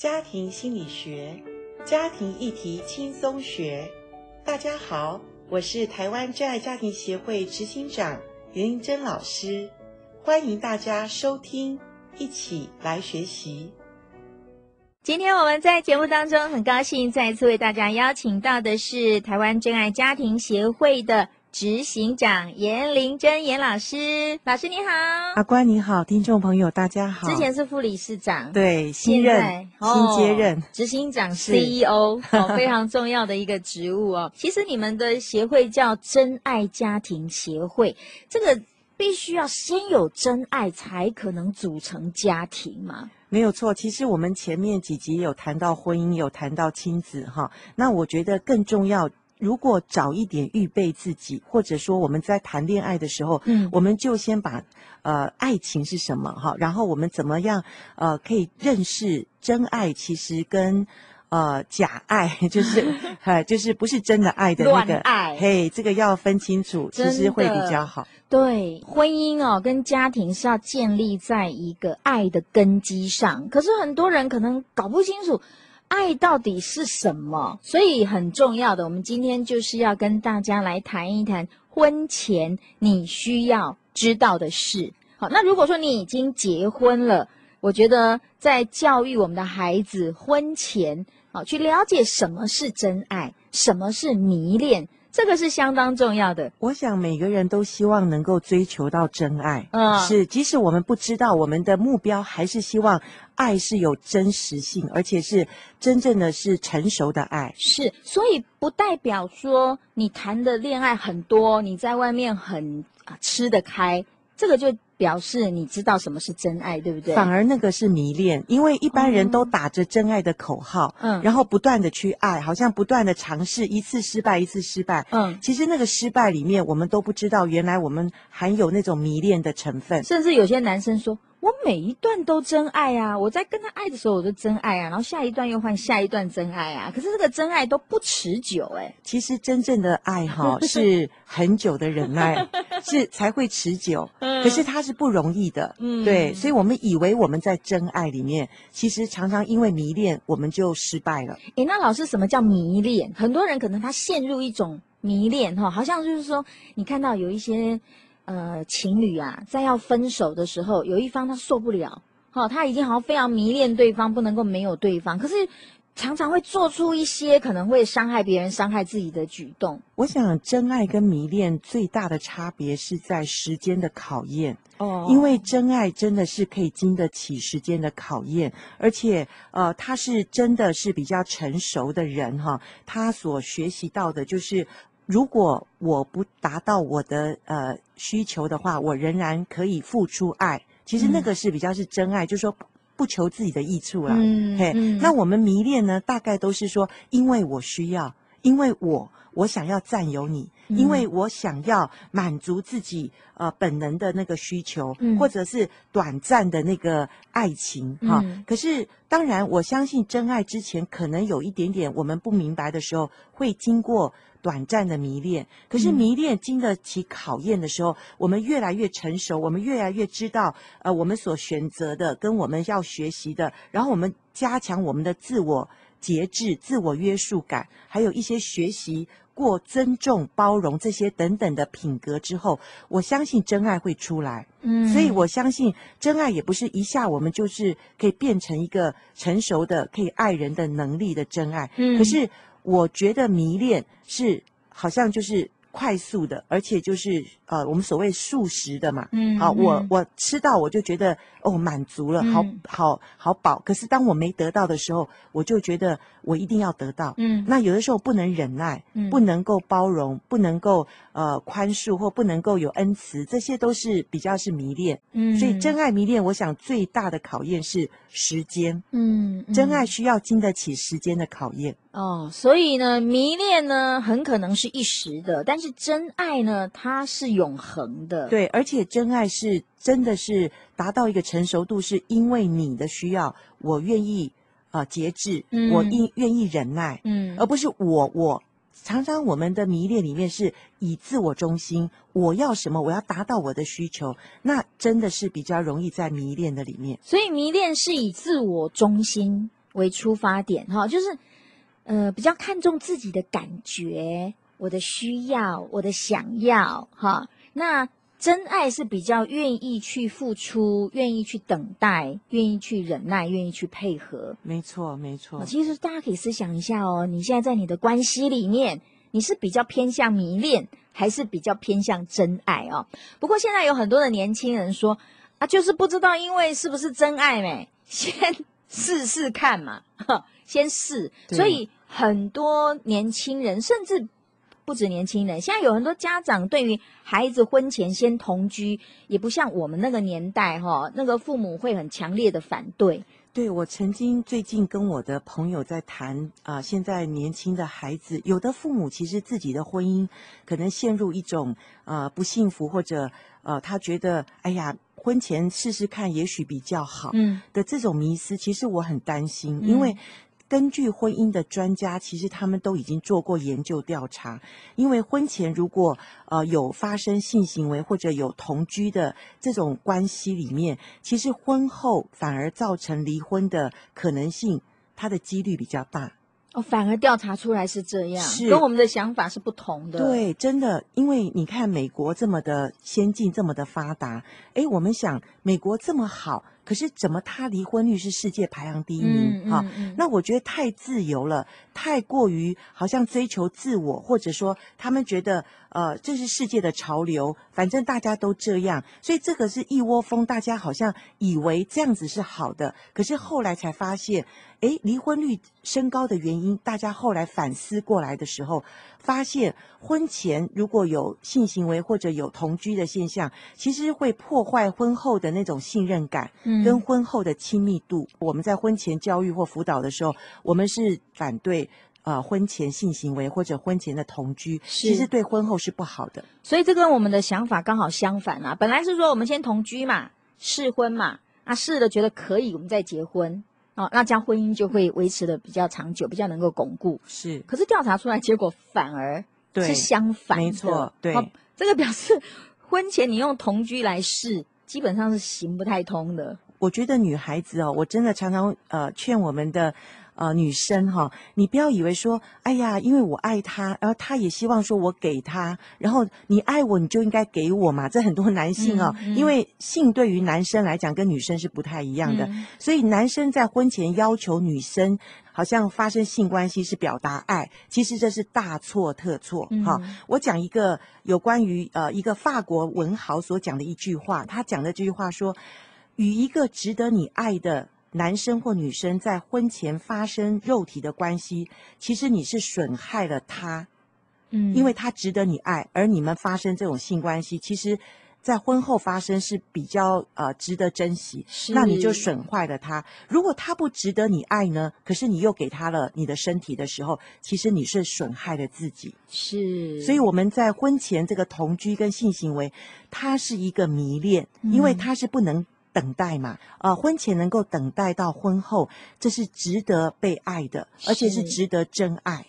家庭心理学，家庭议题轻松学。大家好，我是台湾真爱家庭协会执行长袁玲珍老师，欢迎大家收听，一起来学习。今天我们在节目当中很高兴再次为大家邀请到的是台湾真爱家庭协会的。执行长严玲珍严老师，老师你好，阿关你好，听众朋友大家好。之前是副理事长，对，新任新接任执行长 CEO，哦，非常重要的一个职务哦。其实你们的协会叫真爱家庭协会，这个必须要先有真爱才可能组成家庭嘛？没有错，其实我们前面几集有谈到婚姻，有谈到亲子哈。那我觉得更重要。如果早一点预备自己，或者说我们在谈恋爱的时候，嗯，我们就先把呃爱情是什么哈，然后我们怎么样呃可以认识真爱，其实跟呃假爱 就是哎 就是不是真的爱的那个爱，嘿，这个要分清楚，其实会比较好。对，婚姻哦跟家庭是要建立在一个爱的根基上，可是很多人可能搞不清楚。爱到底是什么？所以很重要的，我们今天就是要跟大家来谈一谈婚前你需要知道的事。好，那如果说你已经结婚了，我觉得在教育我们的孩子婚前，好，去了解什么是真爱，什么是迷恋。这个是相当重要的。我想每个人都希望能够追求到真爱，嗯，是，即使我们不知道我们的目标，还是希望爱是有真实性，而且是真正的是成熟的爱。是，所以不代表说你谈的恋爱很多，你在外面很啊吃得开，这个就。表示你知道什么是真爱，对不对？反而那个是迷恋，因为一般人都打着真爱的口号，嗯，然后不断的去爱，好像不断的尝试，一次失败，一次失败，嗯，其实那个失败里面，我们都不知道，原来我们含有那种迷恋的成分，甚至有些男生说。我每一段都真爱啊！我在跟他爱的时候，我都真爱啊，然后下一段又换下一段真爱啊。可是这个真爱都不持久哎、欸。其实真正的爱哈 是很久的忍耐，是才会持久。可是它是不容易的，嗯，对。所以我们以为我们在真爱里面，其实常常因为迷恋，我们就失败了。诶，那老师什么叫迷恋？很多人可能他陷入一种迷恋哈，好像就是说，你看到有一些。呃，情侣啊，在要分手的时候，有一方他受不了，好、哦，他已经好像非常迷恋对方，不能够没有对方，可是常常会做出一些可能会伤害别人、伤害自己的举动。我想，真爱跟迷恋最大的差别是在时间的考验哦，因为真爱真的是可以经得起时间的考验，而且呃，他是真的是比较成熟的人哈、哦，他所学习到的就是。如果我不达到我的呃需求的话，我仍然可以付出爱。其实那个是比较是真爱，嗯、就是说不求自己的益处啦。嗯，嘿，嗯、那我们迷恋呢，大概都是说，因为我需要，因为我我想要占有你，嗯、因为我想要满足自己呃本能的那个需求，嗯、或者是短暂的那个爱情哈。嗯、可是当然，我相信真爱之前可能有一点点我们不明白的时候，会经过。短暂的迷恋，可是迷恋经得起考验的时候，嗯、我们越来越成熟，我们越来越知道，呃，我们所选择的跟我们要学习的，然后我们加强我们的自我节制、自我约束感，还有一些学习过尊重、包容这些等等的品格之后，我相信真爱会出来。嗯，所以我相信真爱也不是一下我们就是可以变成一个成熟的可以爱人的能力的真爱。嗯，可是。我觉得迷恋是好像就是快速的，而且就是呃，我们所谓素食的嘛。嗯，好，我我吃到我就觉得哦满足了，好好好饱。可是当我没得到的时候，我就觉得我一定要得到。嗯，那有的时候不能忍耐，不能够包容，不能够呃宽恕，或不能够有恩慈，这些都是比较是迷恋。嗯，所以真爱迷恋，我想最大的考验是时间。嗯，真爱需要经得起时间的考验。哦，所以呢，迷恋呢很可能是一时的，但是真爱呢，它是永恒的。对，而且真爱是真的是达到一个成熟度，是因为你的需要，我愿意啊、呃、节制，嗯、我愿愿意忍耐，嗯，而不是我我常常我们的迷恋里面是以自我中心，我要什么，我要达到我的需求，那真的是比较容易在迷恋的里面。所以迷恋是以自我中心。为出发点哈，就是呃比较看重自己的感觉，我的需要，我的想要哈。那真爱是比较愿意去付出，愿意去等待，愿意去忍耐，愿意去配合。没错，没错。其实大家可以思想一下哦，你现在在你的关系里面，你是比较偏向迷恋，还是比较偏向真爱哦？不过现在有很多的年轻人说。啊，就是不知道，因为是不是真爱没？先试试看嘛，先试。所以很多年轻人，甚至不止年轻人，现在有很多家长对于孩子婚前先同居，也不像我们那个年代哈，那个父母会很强烈的反对。对，我曾经最近跟我的朋友在谈啊，现在年轻的孩子，有的父母其实自己的婚姻可能陷入一种呃不幸福，或者呃他觉得哎呀。婚前试试看，也许比较好。嗯，的这种迷思，其实我很担心，嗯，因为根据婚姻的专家，其实他们都已经做过研究调查。因为婚前如果呃有发生性行为或者有同居的这种关系里面，其实婚后反而造成离婚的可能性，它的几率比较大。哦，反而调查出来是这样，是跟我们的想法是不同的。对，真的，因为你看美国这么的先进，这么的发达，诶，我们想美国这么好。可是怎么他离婚率是世界排行第一名啊？那我觉得太自由了，太过于好像追求自我，或者说他们觉得呃这是世界的潮流，反正大家都这样，所以这个是一窝蜂，大家好像以为这样子是好的。可是后来才发现，诶，离婚率升高的原因，大家后来反思过来的时候，发现婚前如果有性行为或者有同居的现象，其实会破坏婚后的那种信任感。嗯。跟婚后的亲密度，我们在婚前教育或辅导的时候，我们是反对呃婚前性行为或者婚前的同居，其实对婚后是不好的。所以这跟我们的想法刚好相反啊！本来是说我们先同居嘛，试婚嘛，啊试了觉得可以，我们再结婚哦，那这样婚姻就会维持的比较长久，比较能够巩固。是，可是调查出来结果反而是相反的，没错，对，这个表示婚前你用同居来试，基本上是行不太通的。我觉得女孩子哦，我真的常常呃劝我们的呃女生哈、哦，你不要以为说，哎呀，因为我爱他，然后他也希望说我给他，然后你爱我，你就应该给我嘛。这很多男性哦，嗯嗯、因为性对于男生来讲跟女生是不太一样的，嗯、所以男生在婚前要求女生好像发生性关系是表达爱，其实这是大错特错哈。我讲一个有关于呃一个法国文豪所讲的一句话，他讲的这句话说。与一个值得你爱的男生或女生在婚前发生肉体的关系，其实你是损害了他，嗯，因为他值得你爱，而你们发生这种性关系，其实，在婚后发生是比较呃值得珍惜，是那你就损坏了他。如果他不值得你爱呢？可是你又给他了你的身体的时候，其实你是损害了自己。是，所以我们在婚前这个同居跟性行为，它是一个迷恋，因为它是不能。等待嘛，呃，婚前能够等待到婚后，这是值得被爱的，而且是值得真爱。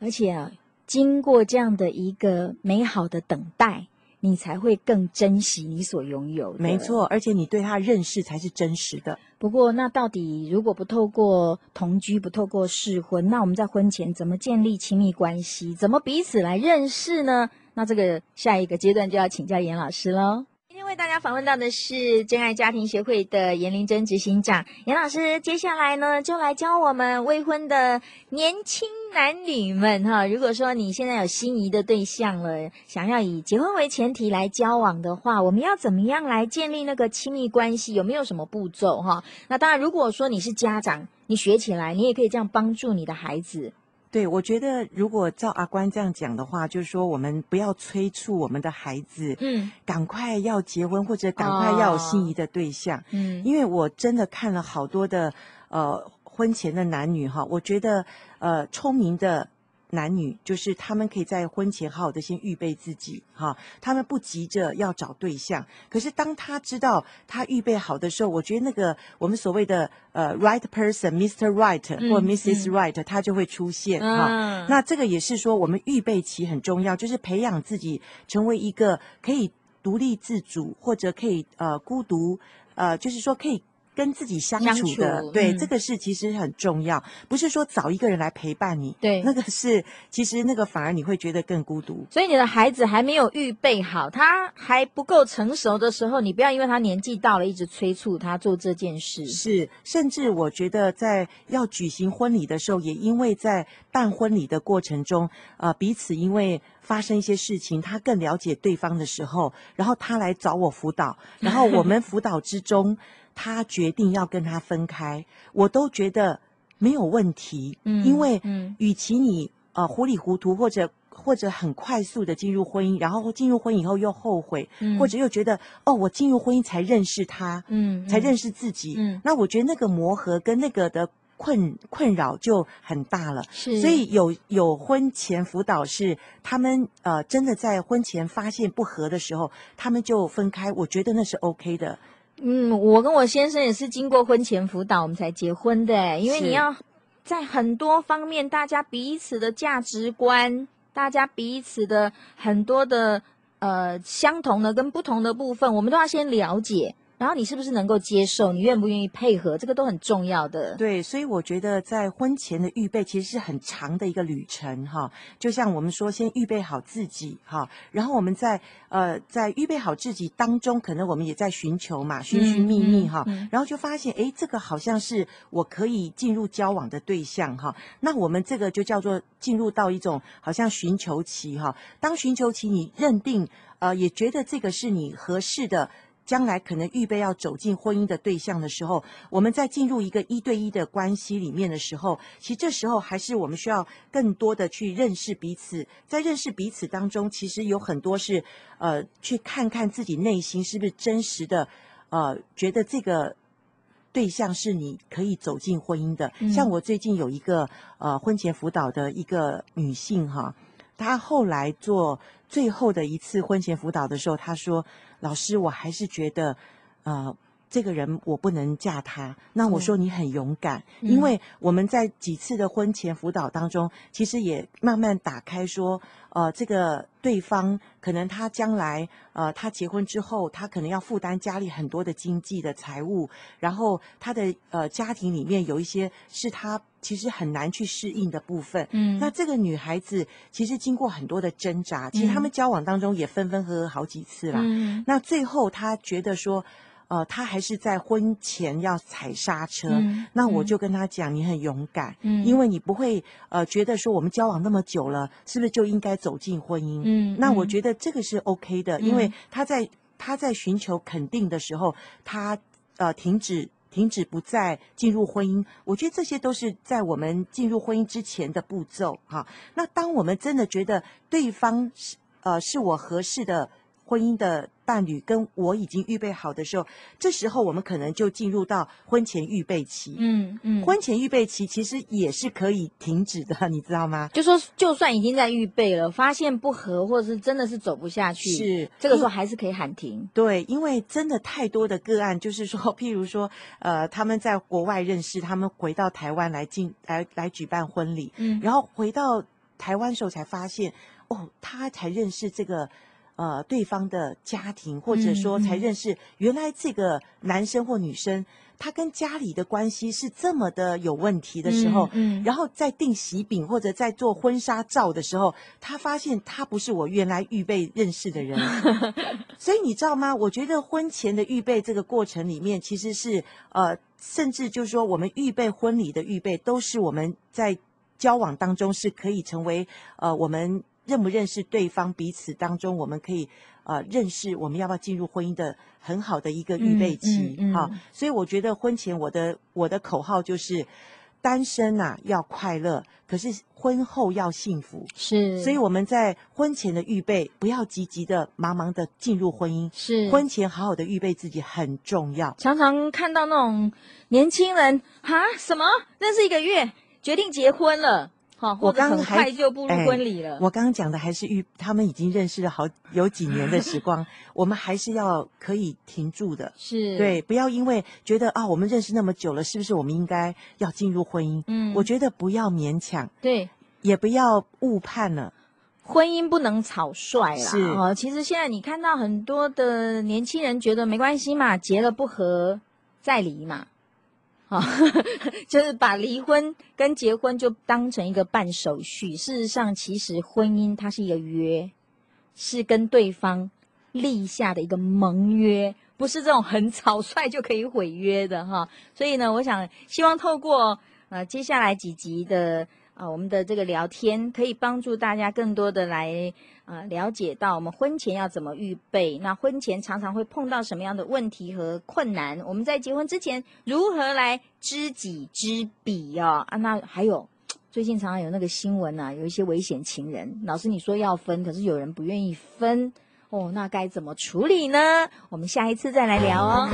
而且啊，经过这样的一个美好的等待，你才会更珍惜你所拥有的。没错，而且你对他认识才是真实的。不过，那到底如果不透过同居，不透过试婚，那我们在婚前怎么建立亲密关系？怎么彼此来认识呢？那这个下一个阶段就要请教严老师喽。为大家访问到的是真爱家庭协会的严玲珍执行长严老师，接下来呢，就来教我们未婚的年轻男女们哈。如果说你现在有心仪的对象了，想要以结婚为前提来交往的话，我们要怎么样来建立那个亲密关系？有没有什么步骤哈？那当然，如果说你是家长，你学起来，你也可以这样帮助你的孩子。对，我觉得如果照阿关这样讲的话，就是说我们不要催促我们的孩子，嗯，赶快要结婚或者赶快要有心仪的对象，哦、嗯，因为我真的看了好多的呃婚前的男女哈，我觉得呃聪明的。男女就是他们可以在婚前好好的先预备自己哈，他们不急着要找对象，可是当他知道他预备好的时候，我觉得那个我们所谓的呃 right person，Mr. Right 或 Mrs. Right，他就会出现哈。那这个也是说我们预备期很重要，就是培养自己成为一个可以独立自主或者可以呃孤独呃，就是说可以跟自己相处的，处对、嗯，这个是其实很重要，不是说找一个人来陪伴你，对，那个是其实那个反而你会觉得更孤独。所以你的孩子还没有预备好，他还不够成熟的时候，你不要因为他年纪到了，一直催促他做这件事。是，甚至我觉得在要举行婚礼的时候，也因为在办婚礼的过程中，呃，彼此因为发生一些事情，他更了解对方的时候，然后他来找我辅导，然后我们辅导之中。他决定要跟他分开，我都觉得没有问题，嗯，因为，嗯，与其你呃糊里糊涂或者或者很快速的进入婚姻，然后进入婚姻以后又后悔，嗯，或者又觉得哦，我进入婚姻才认识他，嗯，才认识自己，嗯，那我觉得那个磨合跟那个的困困扰就很大了，是，所以有有婚前辅导是他们呃真的在婚前发现不合的时候，他们就分开，我觉得那是 OK 的。嗯，我跟我先生也是经过婚前辅导，我们才结婚的。因为你要在很多方面，大家彼此的价值观，大家彼此的很多的呃相同的跟不同的部分，我们都要先了解。然后你是不是能够接受？你愿不愿意配合？这个都很重要的。对，所以我觉得在婚前的预备其实是很长的一个旅程哈。就像我们说，先预备好自己哈，然后我们在呃在预备好自己当中，可能我们也在寻求嘛，寻寻觅觅哈，然后就发现诶，这个好像是我可以进入交往的对象哈。那我们这个就叫做进入到一种好像寻求期哈。当寻求期你认定呃也觉得这个是你合适的。将来可能预备要走进婚姻的对象的时候，我们在进入一个一对一的关系里面的时候，其实这时候还是我们需要更多的去认识彼此。在认识彼此当中，其实有很多是呃，去看看自己内心是不是真实的，呃，觉得这个对象是你可以走进婚姻的。嗯。像我最近有一个呃婚前辅导的一个女性哈，她后来做最后的一次婚前辅导的时候，他说。老师，我还是觉得，呃，这个人我不能嫁他。那我说你很勇敢，嗯，因为我们在几次的婚前辅导当中，其实也慢慢打开说，呃，这个对方可能他将来，呃，他结婚之后，他可能要负担家里很多的经济的财务，然后他的呃家庭里面有一些是他。其实很难去适应的部分。嗯，那这个女孩子其实经过很多的挣扎，其实他们交往当中也分分合合好几次啦。嗯，那最后她觉得说，呃，他还是在婚前要踩刹车。嗯，那我就跟他讲，你很勇敢。嗯，因为你不会呃觉得说我们交往那么久了，是不是就应该走进婚姻？嗯，那我觉得这个是 OK 的，因为他在他在寻求肯定的时候，他呃停止。停止不再进入婚姻，我觉得这些都是在我们进入婚姻之前的步骤哈。那当我们真的觉得对方是呃是我合适的婚姻的伴侣跟我已经预备好的时候，这时候我们可能就进入到婚前预备期。嗯嗯，婚前预备期其实也是可以停止的，你知道吗？就说就算已经在预备了，发现不合，或者是真的是走不下去，是这个时候还是可以喊停。对，因为真的太多的个案，就是说，譬如说，呃，他们在国外认识，他们回到台湾来进来来举办婚礼，嗯，然后回到台湾时候才发现，哦，他才认识这个。呃，对方的家庭，或者说才认识原来这个男生或女生，他跟家里的关系是这么的有问题的时候，嗯，然后在订喜饼或者在做婚纱照的时候，他发现他不是我原来预备认识的人，所以你知道吗？我觉得婚前的预备这个过程里面，其实是呃，甚至就是说我们预备婚礼的预备，都是我们在交往当中是可以成为呃我们。认不认识对方，彼此当中，我们可以呃认识，我们要不要进入婚姻的很好的一个预备期，嗯嗯嗯、啊。所以我觉得婚前我的我的口号就是，单身呐、啊、要快乐，可是婚后要幸福。是，所以我们在婚前的预备，不要急急的、忙忙的进入婚姻。是，婚前好好的预备自己很重要。常常看到那种年轻人哈，什么认识一个月决定结婚了。我刚很快就步入婚礼了。我刚刚讲的还是预，他们已经认识了好有几年的时光，我们还是要可以停住的。是，对，不要因为觉得啊，我们认识那么久了，是不是我们应该要进入婚姻？嗯，我觉得不要勉强，对，也不要误判了。婚姻不能草率啦。是哦，其实现在你看到很多的年轻人觉得没关系嘛，结了不和。再离嘛，啊，就是把离婚跟结婚就当成一个办手续。事实上，其实婚姻它是一个约，是跟对方立下的一个盟约，不是这种很草率就可以毁约的哈。所以呢，我想希望透过呃接下来几集的。啊，我们的这个聊天可以帮助大家更多的来啊了解到我们婚前要怎么预备。那婚前常常会碰到什么样的问题和困难？我们在结婚之前如何来知己知彼哦？啊，那还有最近常常有那个新闻啊，有一些危险情人。老师你说要分，可是有人不愿意分哦，那该怎么处理呢？我们下一次再来聊哦。